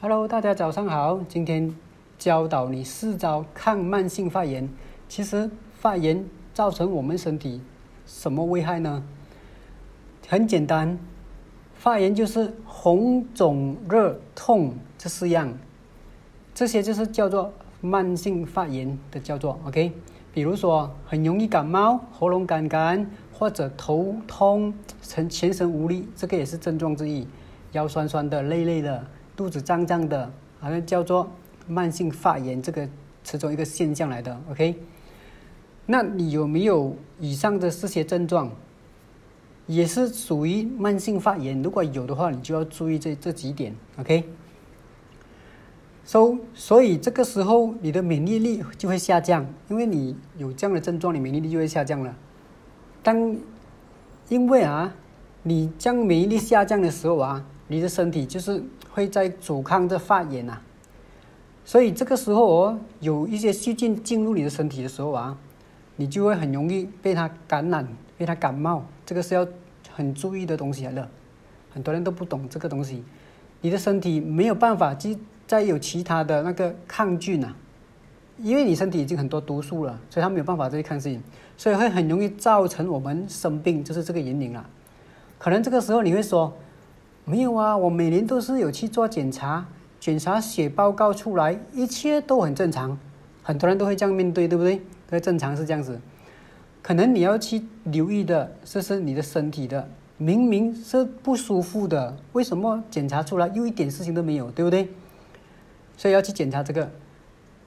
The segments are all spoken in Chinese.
Hello，大家早上好。今天教导你四招抗慢性发炎。其实发炎造成我们身体什么危害呢？很简单，发炎就是红、肿、热、痛这四样，这些就是叫做慢性发炎的叫做 OK。比如说很容易感冒、喉咙干干或者头痛、全全身无力，这个也是症状之一。腰酸酸的、累累的。肚子胀胀的，好像叫做慢性发炎，这个其中一个现象来的。OK，那你有没有以上的这些症状？也是属于慢性发炎。如果有的话，你就要注意这这几点。OK，所所以这个时候你的免疫力就会下降，因为你有这样的症状，你免疫力就会下降了。当因为啊，你将免疫力下降的时候啊，你的身体就是。会在阻抗着发炎呐，所以这个时候哦，有一些细菌进入你的身体的时候啊，你就会很容易被它感染，被它感冒，这个是要很注意的东西来的。很多人都不懂这个东西，你的身体没有办法去再有其他的那个抗菌呐，因为你身体已经很多毒素了，所以它没有办法再去抗菌，所以会很容易造成我们生病，就是这个原因了。可能这个时候你会说。没有啊，我每年都是有去做检查，检查血报告出来，一切都很正常。很多人都会这样面对，对不对？对，正常是这样子。可能你要去留意的，这是你的身体的，明明是不舒服的，为什么检查出来又一点事情都没有，对不对？所以要去检查这个，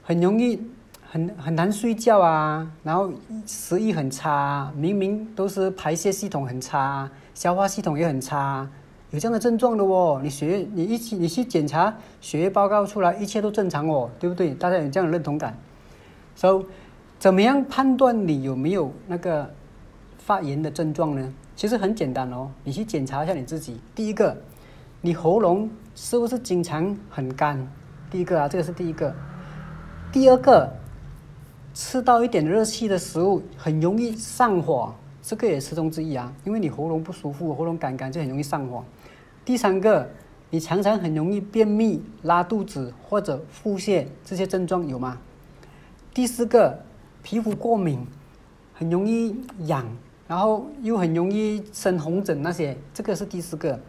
很容易很很难睡觉啊，然后食欲很差，明明都是排泄系统很差，消化系统也很差。有这样的症状的哦，你血液你一起你去检查血液报告出来，一切都正常哦，对不对？大家有这样的认同感。So，怎么样判断你有没有那个发炎的症状呢？其实很简单哦，你去检查一下你自己。第一个，你喉咙是不是经常很干？第一个啊，这个是第一个。第二个，吃到一点热气的食物很容易上火，这个也是其中之一啊，因为你喉咙不舒服，喉咙干干就很容易上火。第三个，你常常很容易便秘、拉肚子或者腹泻，这些症状有吗？第四个，皮肤过敏，很容易痒，然后又很容易生红疹那些，这个是第四个。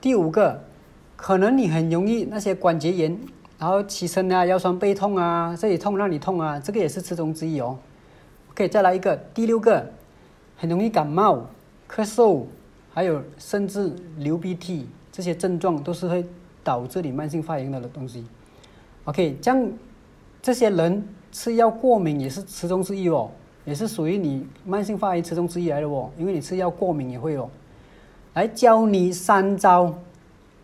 第五个，可能你很容易那些关节炎，然后起身啊腰酸背痛啊，这里痛那里痛啊，这个也是其中之一哦。OK，再来一个，第六个，很容易感冒、咳嗽。还有甚至流鼻涕这些症状都是会导致你慢性发炎的东西。OK，这样这些人吃药过敏也是其中之一哦，也是属于你慢性发炎其中之一来的哦，因为你吃药过敏也会哦。来教你三招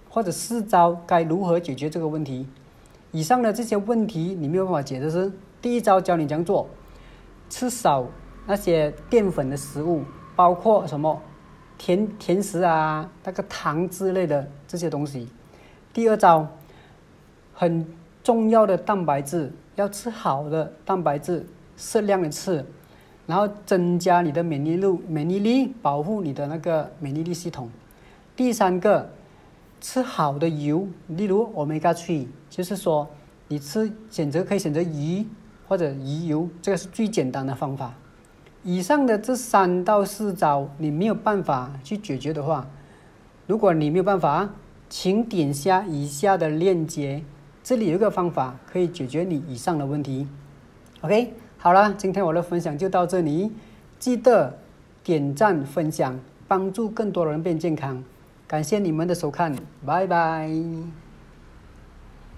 或者四招该如何解决这个问题。以上的这些问题你没有办法解的是，第一招教你这样做，吃少那些淀粉的食物，包括什么？甜甜食啊，那个糖之类的这些东西。第二招，很重要的蛋白质，要吃好的蛋白质，适量的吃，然后增加你的免疫力，免疫力保护你的那个免疫力系统。第三个，吃好的油，例如 omega three，就是说你吃选择可以选择鱼或者鱼油，这个是最简单的方法。以上的这三到四招，你没有办法去解决的话，如果你没有办法，请点下以下的链接，这里有一个方法可以解决你以上的问题。OK，好了，今天我的分享就到这里，记得点赞分享，帮助更多人变健康。感谢你们的收看，拜拜。